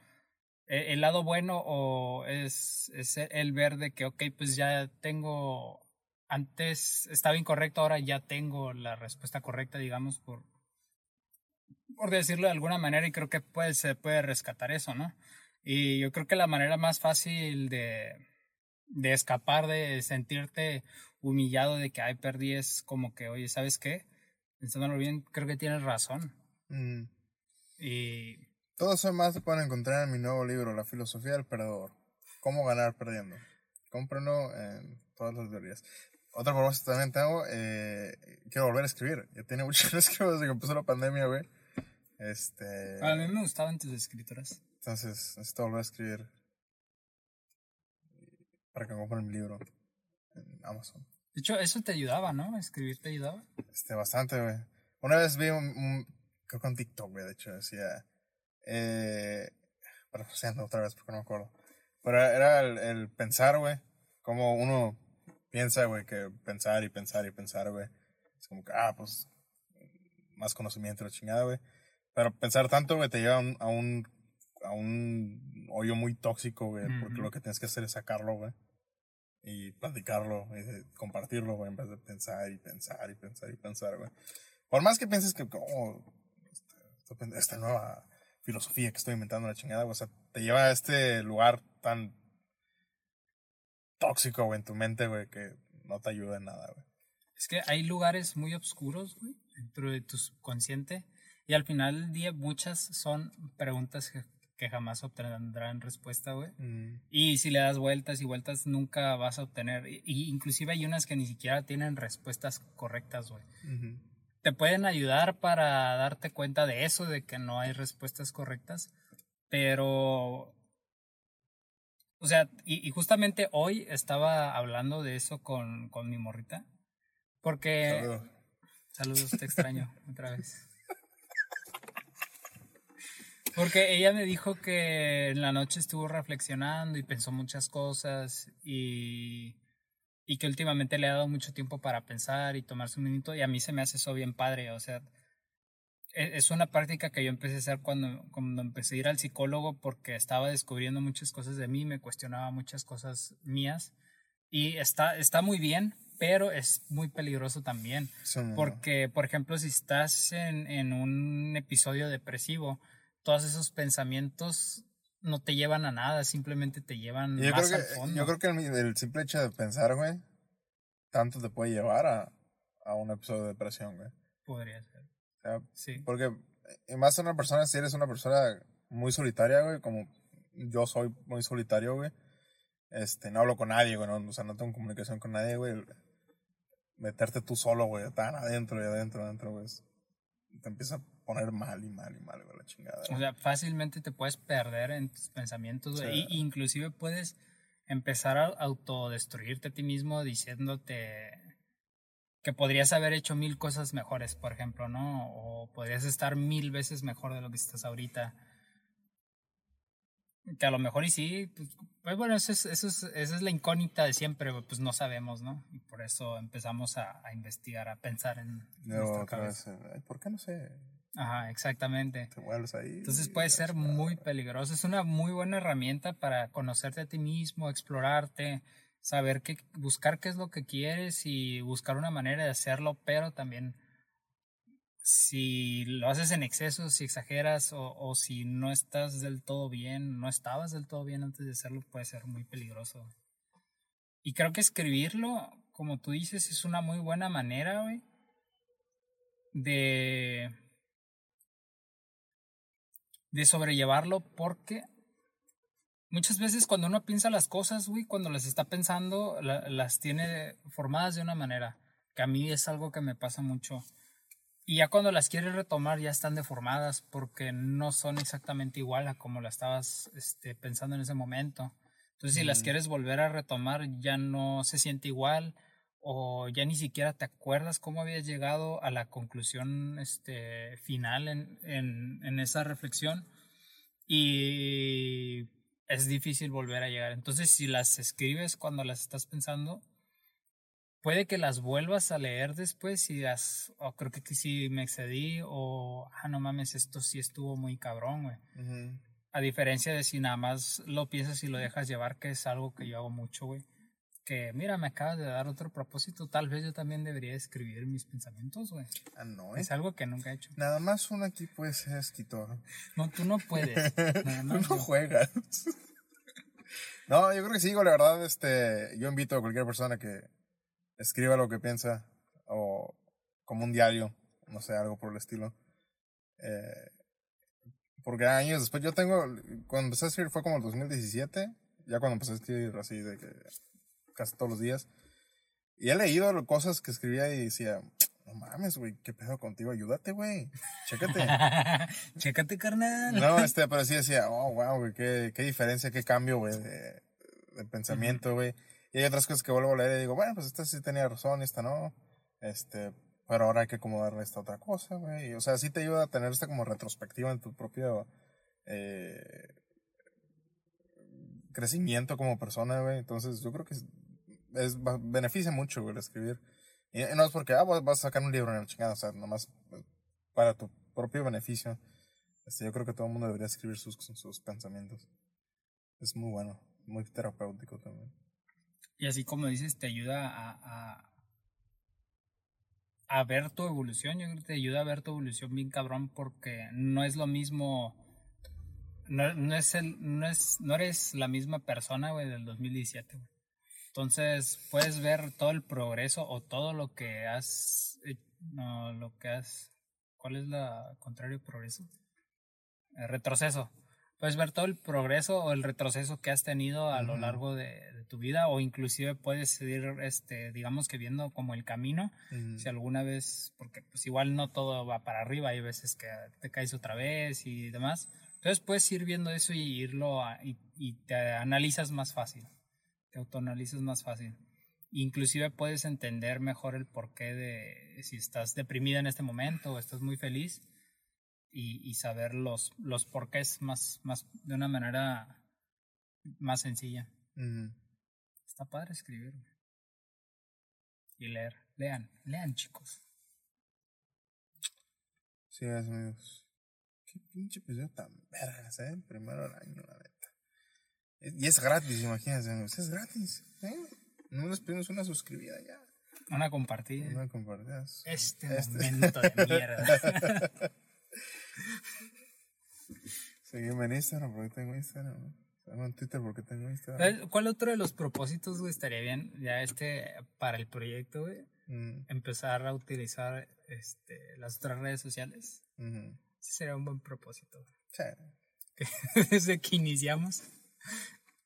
eh, el lado bueno o es, es el ver de que, ok, pues ya tengo, antes estaba incorrecto, ahora ya tengo la respuesta correcta, digamos, por, por decirlo de alguna manera, y creo que puede, se puede rescatar eso, ¿no? Y yo creo que la manera más fácil de, de escapar de sentirte humillado de que, ay, perdí, es como que, oye, ¿sabes qué? Pensándolo bien, creo que tienes razón. Mm. Y Todo eso más se pueden encontrar en mi nuevo libro, La filosofía del perdedor. Cómo ganar perdiendo. Cómprenlo en todas las librerías. Otra propósito también tengo, eh, quiero volver a escribir. Ya tiene mucho que no escribo desde que empezó la pandemia, güey. Este, a mí me gustaba antes de escritoras. entonces necesito volver a escribir para que compren mi libro en Amazon. De hecho, eso te ayudaba, ¿no? Escribir te ayudaba. Este, bastante, güey. Una vez vi un, un- creo que un TikTok, güey, de hecho, decía, eh, otra vez porque no me acuerdo. Pero era el, el pensar, güey, como uno piensa, güey, que pensar y pensar y pensar, güey. Es como que, ah, pues, más conocimiento, la chingada, güey. Pero pensar tanto, güey, te lleva a un, a un, a un hoyo muy tóxico, güey, porque lo que tienes que hacer es sacarlo, güey. Y platicarlo, y compartirlo, güey, en vez de pensar y pensar y pensar y pensar, güey. Por más que pienses que, como, esta, esta- esta nueva filosofía que estoy inventando, la chingada, güey, o sea, te lleva a este lugar tan tóxico, güey, en tu mente, güey, que no te ayuda en nada, güey. Es que hay lugares muy oscuros, güey, dentro de tu subconsciente. Y al final del día, muchas son preguntas que, jamás obtendrán respuesta, güey. Mm, Y si le das vueltas y vueltas, nunca vas a obtener. Y, y inclusive hay unas que ni siquiera tienen respuestas correctas, güey. Te pueden ayudar para darte cuenta de eso, de que no hay respuestas correctas. Pero. O sea, y, y justamente hoy estaba hablando de eso con, con mi morrita. Porque. Saludos. Saludos, te extraño otra vez. Porque ella me dijo que en la noche estuvo reflexionando y pensó muchas cosas y, y que últimamente le ha dado mucho tiempo para pensar y tomarse un minuto y a mí se me hace eso bien padre, o sea, e- es una práctica que yo empecé a hacer cuando, cuando empecé a ir al psicólogo porque estaba descubriendo muchas cosas de mí, me cuestionaba muchas cosas mías y está, está muy bien, pero es muy peligroso también. Porque, por ejemplo, si estás en, en un episodio depresivo, todos esos pensamientos no te llevan a nada, simplemente te llevan yo, más creo al que, fondo. yo creo que el, el simple hecho de pensar, güey, tanto te puede llevar a, a un episodio de depresión, güey. Podría ser. O sea, Sí. Porque, y más una persona, si eres una persona muy solitaria, güey, como yo soy muy solitario, güey, este, no hablo con nadie, güey, no, o sea, no tengo comunicación con nadie, güey. Meterte tú solo, güey, tan adentro y adentro, adentro, güey, te empieza a poner mal y mal y mal, güey, la chingada. O sea, fácilmente te puedes perder en tus pensamientos güey, Sí. y inclusive puedes empezar a autodestruirte a ti mismo diciéndote que podrías haber hecho mil cosas mejores, por ejemplo, ¿no? O podrías estar mil veces mejor de lo que estás ahorita. Que a lo mejor y sí, pues, pues bueno, eso es, eso es, esa es la incógnita de siempre, pues no sabemos, ¿no? Y por eso empezamos a, a investigar, a pensar en nuestra cabeza. vez, ¿por qué no sé? Ajá, exactamente. Te vuelves ahí. Entonces puede ser muy peligroso. Es una muy buena herramienta para conocerte a ti mismo, explorarte, saber qué, buscar qué es lo que quieres y buscar una manera de hacerlo, pero también si lo haces en exceso, si exageras o, o si no estás del todo bien, no estabas del todo bien antes de hacerlo, puede ser muy peligroso. Y creo que escribirlo, como tú dices, es una muy buena manera, güey, de de sobrellevarlo porque muchas veces cuando uno piensa las cosas, güey, cuando las está pensando, la- las tiene formadas de una manera, que a mí es algo que me pasa mucho. Y ya cuando las quieres retomar ya están deformadas porque no son exactamente igual a como la estabas este, pensando en ese momento. Entonces si las Mm. quieres volver a retomar ya no se siente igual o ya ni siquiera te acuerdas cómo habías llegado a la conclusión este, final en, en, en esa reflexión y es difícil volver a llegar. Entonces si las escribes cuando las estás pensando, puede que las vuelvas a leer después y las, o creo que aquí sí me excedí o, ah, no mames, esto sí estuvo muy cabrón, güey. A diferencia de si nada más lo piensas y lo dejas llevar, que es algo que yo hago mucho, güey. Que mira, me acabas de dar otro propósito, tal vez yo también debería escribir mis pensamientos, güey. Ah, no, ¿eh? Es algo que nunca he hecho. Nada más uno aquí puede ser escritor. No, tú no puedes. Nada Tú no yo. juegas. no, yo creo que sí, la verdad, este, yo invito a cualquier persona que escriba lo que piensa o como un diario, no sé, algo por el estilo. Eh, porque años después, yo tengo, cuando empecé a escribir fue como el 2017, ya cuando empecé a escribir así de que casi todos los días. Y he leído cosas que escribía y decía, no mames, güey, qué pedo contigo, ayúdate, güey, chécate. Chécate, carnal. No, este, pero sí decía, oh, wow, güey, qué, qué diferencia, qué cambio, güey, de, de pensamiento, güey. Y hay otras cosas que vuelvo a leer y digo, bueno, pues esta sí tenía razón esta no. Este, pero ahora hay que acomodarle esta otra cosa, güey. O sea, sí te ayuda a tener esta como retrospectiva en tu propio eh, crecimiento como persona, güey. Entonces, yo creo que es, beneficia mucho, güey, el escribir. Y, no es porque, ah, vas vas a sacar un libro en el chingada, o sea, nomás eh, para tu propio beneficio. Este, yo creo que todo el mundo debería escribir sus, sus pensamientos. Es muy bueno, muy terapéutico también. Y así como dices, te ayuda a, a, a ver tu evolución. Yo creo que te ayuda a ver tu evolución bien cabrón porque no es lo mismo. No, no es el, no es, no eres la misma persona, güey, del 2017, güey. Entonces, puedes ver todo el progreso o todo lo que has, no, lo que has, ¿cuál es la contrario progreso? Eh, retroceso. Puedes ver todo el progreso o el retroceso que has tenido a lo largo de, de tu vida o inclusive puedes ir, este, digamos que viendo como el camino si alguna vez, porque pues igual no todo va para arriba, hay veces que te caes otra vez y demás. Entonces puedes ir viendo eso y irlo a- y, y te analizas más fácil, te autoanalizas más fácil. Inclusive puedes entender mejor el porqué de si estás deprimida en este momento o estás muy feliz y, y saber los, los porqués más, más de una manera más sencilla. Está padre escribir. Y leer. Lean, lean chicos. Sí, amigos. Qué pinche episodio tan vergas, ¿eh? Primero del año, la neta. Y es gratis, imagínense. Es gratis, ¿eh? No les pedimos una suscribida ya. Una compartida. Una compartidas. Este, Este. momento de mierda. Seguime en Instagram porque tengo Instagram. ¿no? Sígueme en Twitter porque tengo Instagram. ¿Cuál- ¿Cuál otro de los propósitos, güey, estaría bien? Ya este, para el proyecto, güey, Mm, empezar a utilizar este, las otras redes sociales. ujú. Ese sería un buen propósito. Sí. Desde que iniciamos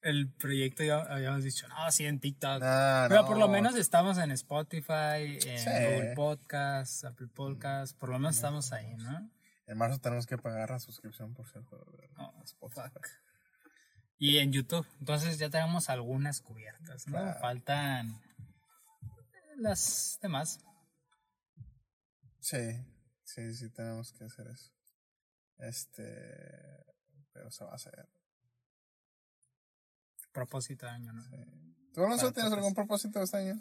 el proyecto ya habíamos dicho, no, sí, en TikTok. Ah, Pero no. por lo menos estamos en Spotify, en Sí. Google Podcasts, Apple Podcasts, por lo menos estamos ahí, ¿no? En marzo tenemos que pagar la suscripción, por cierto. Oh, Spotify. fuck. Y en YouTube. Entonces ya tenemos algunas cubiertas, ¿no? Claro. Faltan las demás. Sí, sí, sí, tenemos que hacer eso. Este. Pero se va a hacer. Propósito de año, ¿no? ¿Tú, Alonso, tienes algún propósito este año?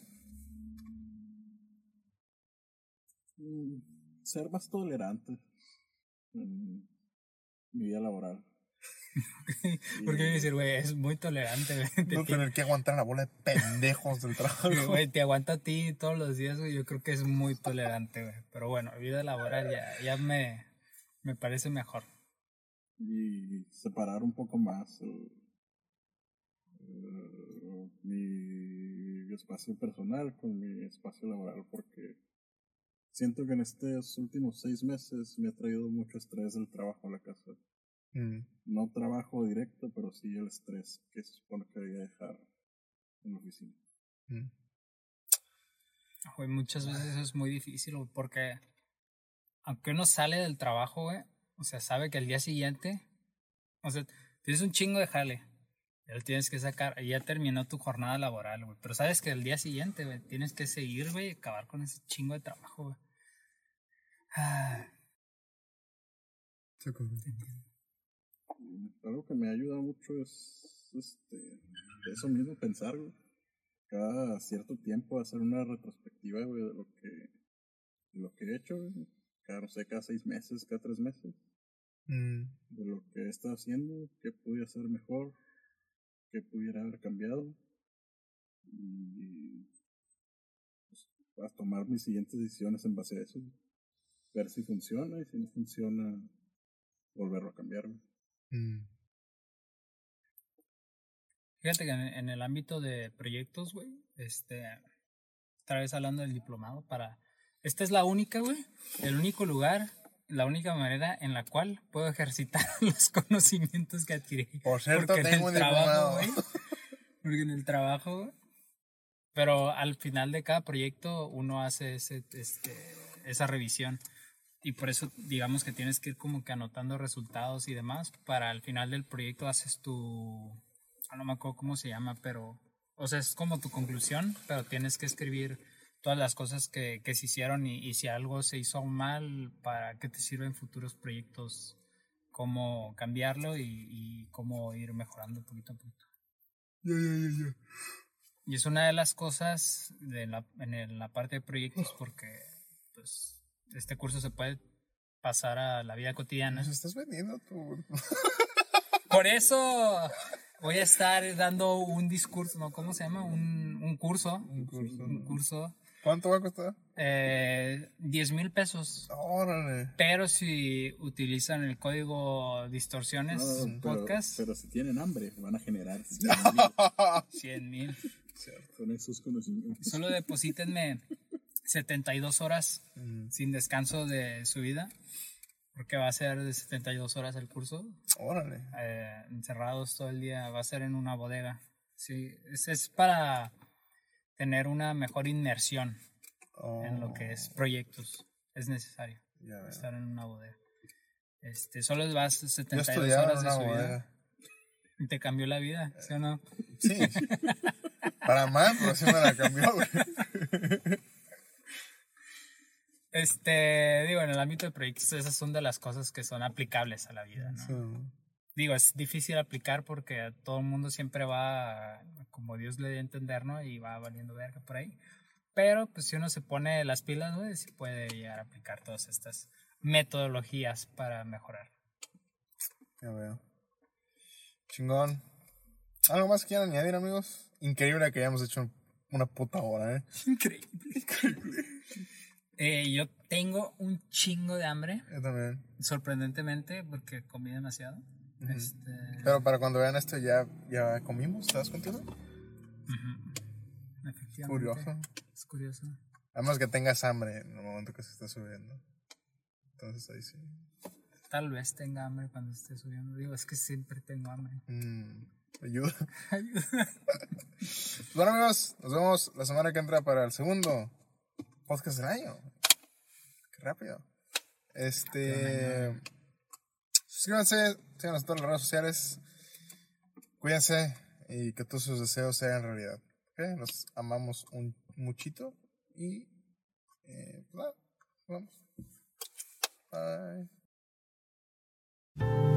Mm, Ser más tolerante en mi vida laboral. Porque voy a decir, güey, es muy tolerante, güey. Te No tener que aguantar la bola de pendejos del trabajo. Güey, te aguanta a ti todos los días, güey. Yo creo que es muy tolerante, güey. Pero bueno, vida laboral ya, ya me, me parece mejor. y separar un poco más eh, mi espacio personal con mi espacio laboral porque siento que en estos últimos seis meses me ha traído mucho estrés del trabajo a la casa. Mm, No trabajo directo, pero sí el estrés que se supone que debería dejar en la oficina. mm. Güey, muchas veces eso es muy difícil, porque aunque uno sale del trabajo, güey, o sea, sabe que al día siguiente, o sea, tienes un chingo de jale, ya lo tienes que sacar, y ya terminó tu jornada laboral, güey, pero sabes que al día siguiente, güey, tienes que seguir, güey, y acabar con ese chingo de trabajo, güey. Ah, Algo que me ayuda mucho es este, eso mismo, pensar, güey. Cada cierto tiempo hacer una retrospectiva, güey, de lo que, de lo que he hecho, güey. Cada, no sé, cada seis meses, cada tres meses. Mm, De lo que he estado haciendo, qué pudiera hacer mejor, qué pudiera haber cambiado. Y pues, a tomar mis siguientes decisiones en base a eso. Ver si funciona y si no funciona, volverlo a cambiar. mm. Fíjate que en, en el ámbito de proyectos, güey, este, otra vez hablando del diplomado, para, esta es la única, güey, el único lugar, la única manera en la cual puedo ejercitar los conocimientos que adquirí. Por cierto, Porque en tengo el un trabajo, güey, porque en el trabajo, pero al final de cada proyecto uno hace ese, este, esa revisión. Y por eso, digamos que tienes que ir como que anotando resultados y demás. Para al final del proyecto haces tu. ah, No me acuerdo cómo se llama, pero. O sea, es como tu conclusión, pero tienes que escribir todas las cosas que, que se hicieron y, y si algo se hizo mal, para qué te sirven futuros proyectos, cómo cambiarlo y, y cómo ir mejorando poquito a poquito. Ya, ya, ya, ya. Y es una de las cosas de la, en la parte de proyectos porque pues este curso se puede pasar a la vida cotidiana. Nos estás vendiendo tú. Por eso voy a estar dando un discurso, ¿no? ¿Cómo se llama? Un, un curso. Un curso. Un curso. ¿Cuánto va a costar? Eh, 10 mil pesos. Órale. Pero si utilizan el código distorsiones No, pero- podcast, Pero, si tienen hambre, van a generar 100 mil. con esos conocimientos. Solo deposítenme 72 horas Mm, sin descanso de su vida, porque va a ser de 72 horas el curso, Órale. eh, encerrados todo el día, va a ser en una bodega. Sí, es, es para tener una mejor inmersión en lo que es proyectos, es necesario Oh, Ya estar en una bodega. Este, solo vas Yo 72 estudiaba en horas de su vida y te cambió la vida, ¿sí o no? Sí. Para mal, pero sí me la cambió, güey. Este, digo, en el ámbito de proyectos, esas son de las cosas que son aplicables a la vida, ¿no? Sí. Digo, es difícil aplicar porque todo el mundo siempre va como Dios le dé a entender, ¿no? Y va valiendo verga por ahí. Pero, pues, si uno se pone las pilas, güey, sí puede llegar a aplicar todas estas metodologías para mejorar. Ya veo. Chingón. ¿Algo más que quieran añadir, amigos? Increíble que hayamos hecho una puta hora, ¿eh? Increíble. Eh, yo tengo un chingo de hambre, Yo también. sorprendentemente, porque comí demasiado. Este, Pero para cuando vean esto ya, ya comimos, ¿te das cuenta? efectivamente. Curioso. Es curioso. Además que tengas hambre en el momento que se está subiendo. Entonces ahí sí. Tal vez tenga hambre cuando esté subiendo. Digo, es que siempre tengo hambre. Mm, ayuda. bueno amigos, nos vemos la semana que entra para el segundo podcast del año. Qué rápido. Este. Suscríbanse, síganos en todas las redes sociales. Cuídense y que todos sus deseos se hagan realidad. ¿ok? Los amamos un muchito y. eh, pues nada, Vamos. Bye.